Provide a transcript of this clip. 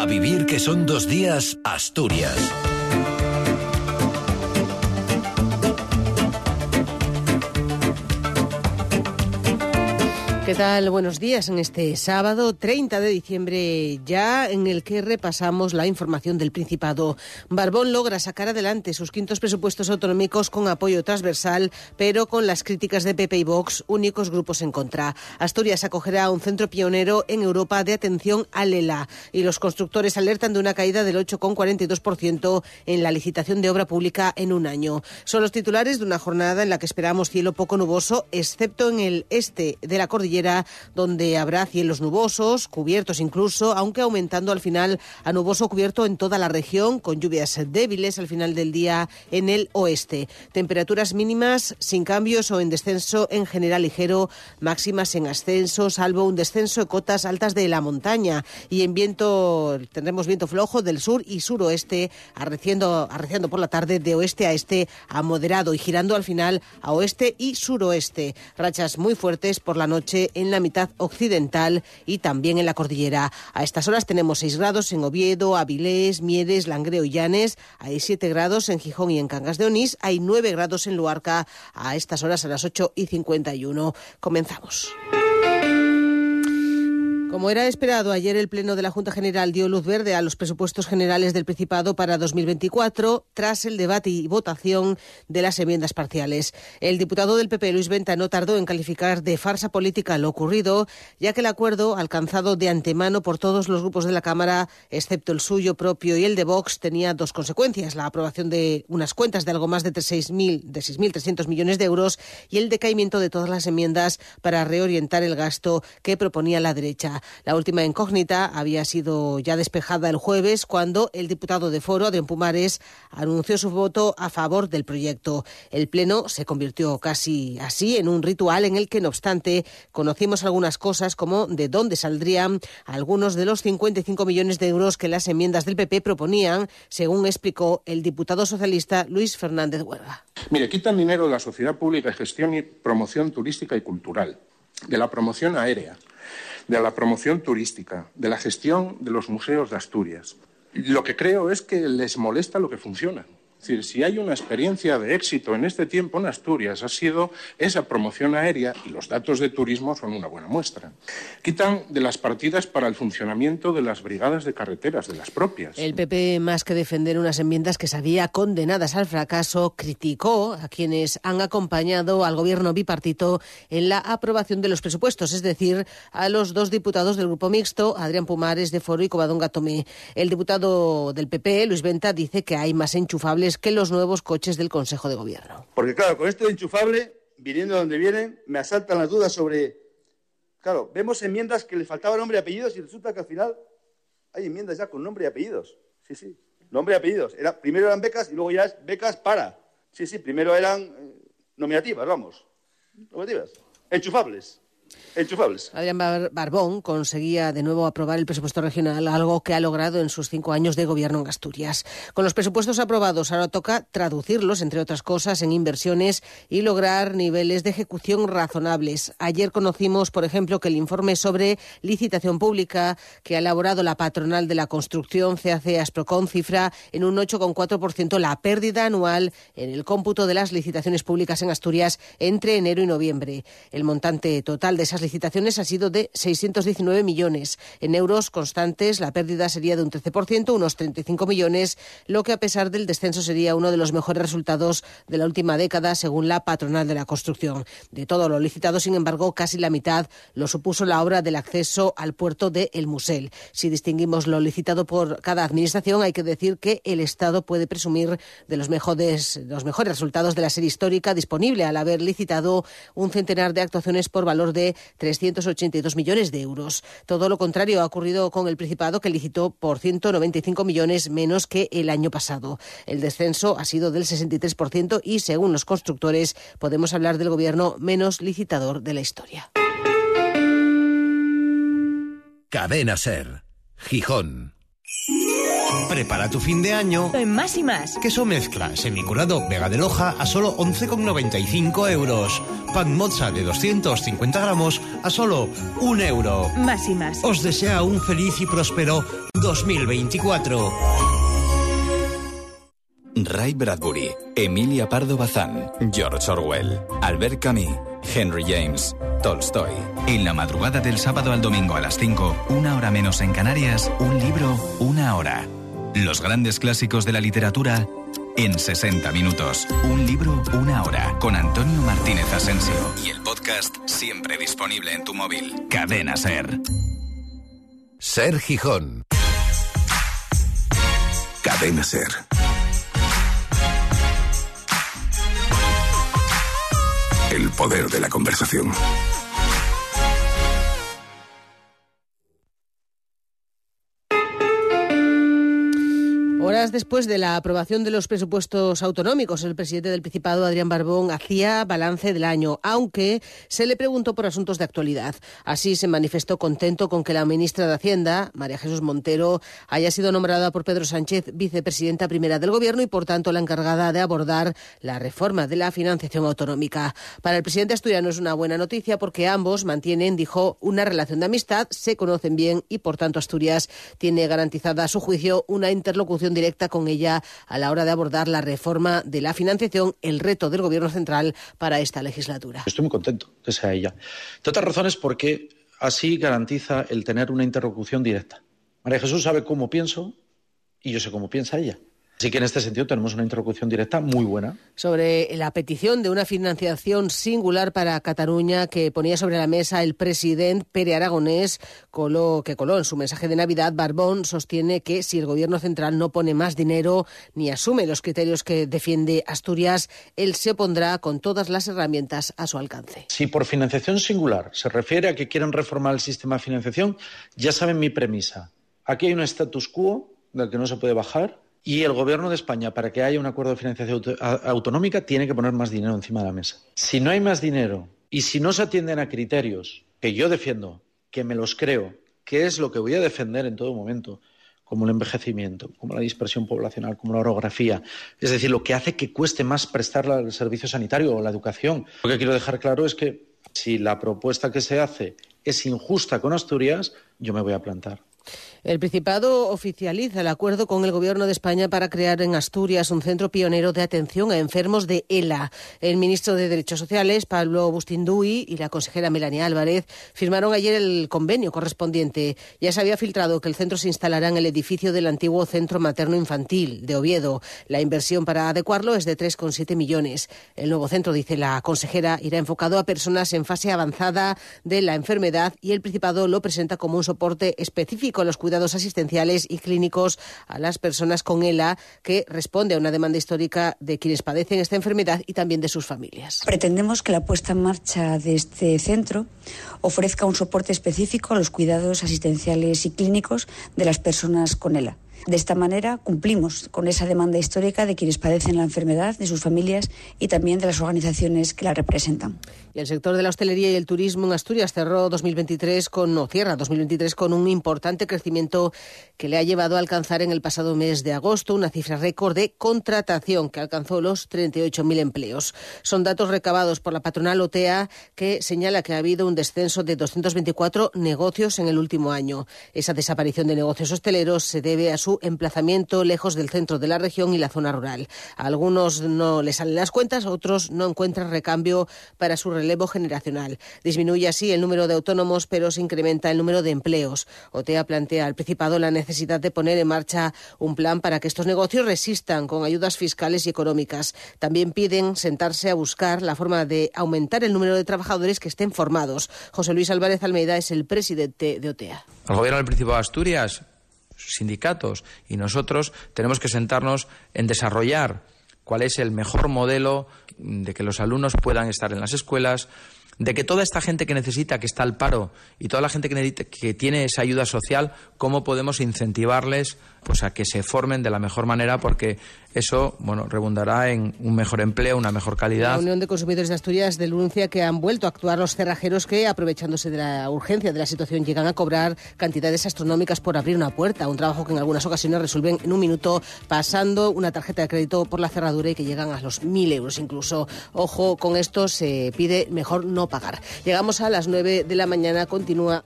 A vivir que son dos días, Asturias. ¿Qué tal? Buenos días en este sábado 30 de diciembre ya en el que repasamos la información del Principado. Barbón logra sacar adelante sus quintos presupuestos autonómicos con apoyo transversal, pero con las críticas de PP y Vox, únicos grupos en contra. Asturias acogerá un centro pionero en Europa de atención al ELA y los constructores alertan de una caída del 8,42% en la licitación de obra pública en un año. Son los titulares de una jornada en la que esperamos cielo poco nuboso, excepto en el este de la cordillera donde habrá cielos nubosos, cubiertos incluso, aunque aumentando al final a nuboso cubierto en toda la región, con lluvias débiles al final del día en el oeste. Temperaturas mínimas sin cambios o en descenso en general ligero, máximas en ascenso, salvo un descenso de cotas altas de la montaña. Y en viento, tendremos viento flojo del sur y suroeste, arreciando, arreciando por la tarde de oeste a este a moderado y girando al final a oeste y suroeste. Rachas muy fuertes por la noche en la mitad occidental y también en la cordillera. A estas horas tenemos 6 grados en Oviedo, Avilés, Mieres, Langreo y Llanes. Hay 7 grados en Gijón y en Cangas de Onís. Hay 9 grados en Luarca a estas horas a las 8 y 51. Comenzamos. Como era esperado, ayer el Pleno de la Junta General dio luz verde a los presupuestos generales del Principado para 2024 tras el debate y votación de las enmiendas parciales. El diputado del PP, Luis Venta, no tardó en calificar de farsa política lo ocurrido, ya que el acuerdo, alcanzado de antemano por todos los grupos de la Cámara, excepto el suyo propio y el de Vox, tenía dos consecuencias. La aprobación de unas cuentas de algo más de 6.300 millones de euros y el decaimiento de todas las enmiendas para reorientar el gasto que proponía la derecha. La última incógnita había sido ya despejada el jueves cuando el diputado de Foro, Adrián Pumares, anunció su voto a favor del proyecto. El Pleno se convirtió casi así en un ritual en el que, no obstante, conocimos algunas cosas como de dónde saldrían algunos de los 55 millones de euros que las enmiendas del PP proponían, según explicó el diputado socialista Luis Fernández Huelga. Mire, quitan dinero de la sociedad pública de gestión y promoción turística y cultural, de la promoción aérea, de la promoción turística, de la gestión de los museos de Asturias. Lo que creo es que les molesta lo que funciona. Es decir, si hay una experiencia de éxito en este tiempo en Asturias, ha sido esa promoción aérea y los datos de turismo son una buena muestra. Quitan de las partidas para el funcionamiento de las brigadas de carreteras, de las propias. El PP, más que defender unas enmiendas que sabía condenadas al fracaso, criticó a quienes han acompañado al gobierno bipartito en la aprobación de los presupuestos, es decir, a los dos diputados del grupo mixto, Adrián Pumares de Foro y Covadonga Tomé. El diputado del PP, Luis Venta, dice que hay más enchufables que los nuevos coches del Consejo de Gobierno. Porque claro, con esto de enchufable, viniendo de donde vienen, me asaltan las dudas sobre... Claro, vemos enmiendas que le faltaba nombre y apellidos y resulta que al final hay enmiendas ya con nombre y apellidos. Sí, sí, nombre y apellidos. Era, primero eran becas y luego ya es becas para. Sí, sí, primero eran eh, nominativas, vamos. Nominativas. Enchufables. Enchufables. Adrián Barbón conseguía de nuevo aprobar el presupuesto regional, algo que ha logrado en sus cinco años de gobierno en Asturias. Con los presupuestos aprobados, ahora toca traducirlos, entre otras cosas, en inversiones y lograr niveles de ejecución razonables. Ayer conocimos, por ejemplo, que el informe sobre licitación pública que ha elaborado la patronal de la construcción, CAC Asprocon, cifra en un 8,4% la pérdida anual en el cómputo de las licitaciones públicas en Asturias entre enero y noviembre. El montante total de esas licitaciones ha sido de 619 millones. En euros constantes, la pérdida sería de un 13%, unos 35 millones, lo que a pesar del descenso sería uno de los mejores resultados de la última década, según la patronal de la construcción. De todo lo licitado, sin embargo, casi la mitad lo supuso la obra del acceso al puerto de El Musel. Si distinguimos lo licitado por cada administración, hay que decir que el Estado puede presumir de los mejores, los mejores resultados de la serie histórica disponible al haber licitado un centenar de actuaciones por valor de 382 millones de euros. Todo lo contrario ha ocurrido con el Principado, que licitó por 195 millones menos que el año pasado. El descenso ha sido del 63% y, según los constructores, podemos hablar del gobierno menos licitador de la historia. Cadena Ser, Gijón. Prepara tu fin de año en más y más. Queso mezcla semicurado Vega de Loja a solo 11,95 euros. Pan mozza de 250 gramos a solo 1 euro. Más y más. Os desea un feliz y próspero 2024. Ray Bradbury, Emilia Pardo Bazán, George Orwell, Albert Camus, Henry James, Tolstoy. En la madrugada del sábado al domingo a las 5, una hora menos en Canarias, un libro, una hora. Los grandes clásicos de la literatura en 60 minutos. Un libro, una hora. Con Antonio Martínez Asensio. Y el podcast siempre disponible en tu móvil. Cadena Ser. Ser Gijón. Cadena Ser. El poder de la conversación. Horas después de la aprobación de los presupuestos autonómicos, el presidente del Principado, Adrián Barbón, hacía balance del año, aunque se le preguntó por asuntos de actualidad. Así se manifestó contento con que la ministra de Hacienda, María Jesús Montero, haya sido nombrada por Pedro Sánchez vicepresidenta primera del Gobierno y, por tanto, la encargada de abordar la reforma de la financiación autonómica. Para el presidente asturiano es una buena noticia porque ambos mantienen, dijo, una relación de amistad, se conocen bien y, por tanto, Asturias tiene garantizada, a su juicio, una interlocución directa con ella a la hora de abordar la reforma de la financiación, el reto del Gobierno central para esta legislatura. Estoy muy contento que sea ella. De otras razones, porque así garantiza el tener una interlocución directa. María Jesús sabe cómo pienso y yo sé cómo piensa ella. Así que en este sentido tenemos una interlocución directa muy buena. Sobre la petición de una financiación singular para Cataluña que ponía sobre la mesa el presidente Pere Aragonés, coló, que coló en su mensaje de Navidad, Barbón sostiene que si el Gobierno central no pone más dinero ni asume los criterios que defiende Asturias, él se opondrá con todas las herramientas a su alcance. Si por financiación singular se refiere a que quieren reformar el sistema de financiación, ya saben mi premisa. Aquí hay un status quo del que no se puede bajar y el Gobierno de España, para que haya un acuerdo de financiación autonómica, tiene que poner más dinero encima de la mesa. Si no hay más dinero y si no se atienden a criterios que yo defiendo, que me los creo, que es lo que voy a defender en todo momento, como el envejecimiento, como la dispersión poblacional, como la orografía, es decir, lo que hace que cueste más prestar el servicio sanitario o la educación. Lo que quiero dejar claro es que si la propuesta que se hace es injusta con Asturias, yo me voy a plantar. El Principado oficializa el acuerdo con el Gobierno de España para crear en Asturias un centro pionero de atención a enfermos de ELA. El ministro de Derechos Sociales, Pablo Bustinduy, y la consejera Melania Álvarez firmaron ayer el convenio correspondiente. Ya se había filtrado que el centro se instalará en el edificio del antiguo Centro Materno Infantil de Oviedo. La inversión para adecuarlo es de 3,7 millones. El nuevo centro, dice la consejera, irá enfocado a personas en fase avanzada de la enfermedad y el Principado lo presenta como un soporte específico a los cuidados asistenciales y clínicos a las personas con ELA, que responde a una demanda histórica de quienes padecen esta enfermedad y también de sus familias. Pretendemos que la puesta en marcha de este centro ofrezca un soporte específico a los cuidados asistenciales y clínicos de las personas con ELA. De esta manera cumplimos con esa demanda histórica de quienes padecen la enfermedad, de sus familias y también de las organizaciones que la representan. Y el sector de la hostelería y el turismo en Asturias cerró 2023 con, no, cierra 2023 con un importante crecimiento que le ha llevado a alcanzar en el pasado mes de agosto una cifra récord de contratación que alcanzó los 38.000 empleos. Son datos recabados por la patronal OTEA que señala que ha habido un descenso de 224 negocios en el último año. Esa desaparición de negocios hosteleros se debe a su emplazamiento lejos del centro de la región y la zona rural. A algunos no les salen las cuentas, otros no encuentran recambio para su relevo generacional. Disminuye así el número de autónomos, pero se incrementa el número de empleos. OTEA plantea al Principado la necesidad de poner en marcha un plan para que estos negocios resistan con ayudas fiscales y económicas. También piden sentarse a buscar la forma de aumentar el número de trabajadores que estén formados. José Luis Álvarez Almeida es el presidente de OTEA. El Gobierno del Principado de Asturias sindicatos y nosotros tenemos que sentarnos en desarrollar cuál es el mejor modelo de que los alumnos puedan estar en las escuelas, de que toda esta gente que necesita, que está al paro, y toda la gente que, que tiene esa ayuda social, cómo podemos incentivarles pues a que se formen de la mejor manera porque eso bueno redundará en un mejor empleo, una mejor calidad. La Unión de Consumidores de Asturias denuncia que han vuelto a actuar los cerrajeros que, aprovechándose de la urgencia de la situación, llegan a cobrar cantidades astronómicas por abrir una puerta, un trabajo que en algunas ocasiones resuelven en un minuto pasando una tarjeta de crédito por la cerradura y que llegan a los mil euros incluso. Ojo, con esto se pide mejor no pagar. Llegamos a las nueve de la mañana, continúa.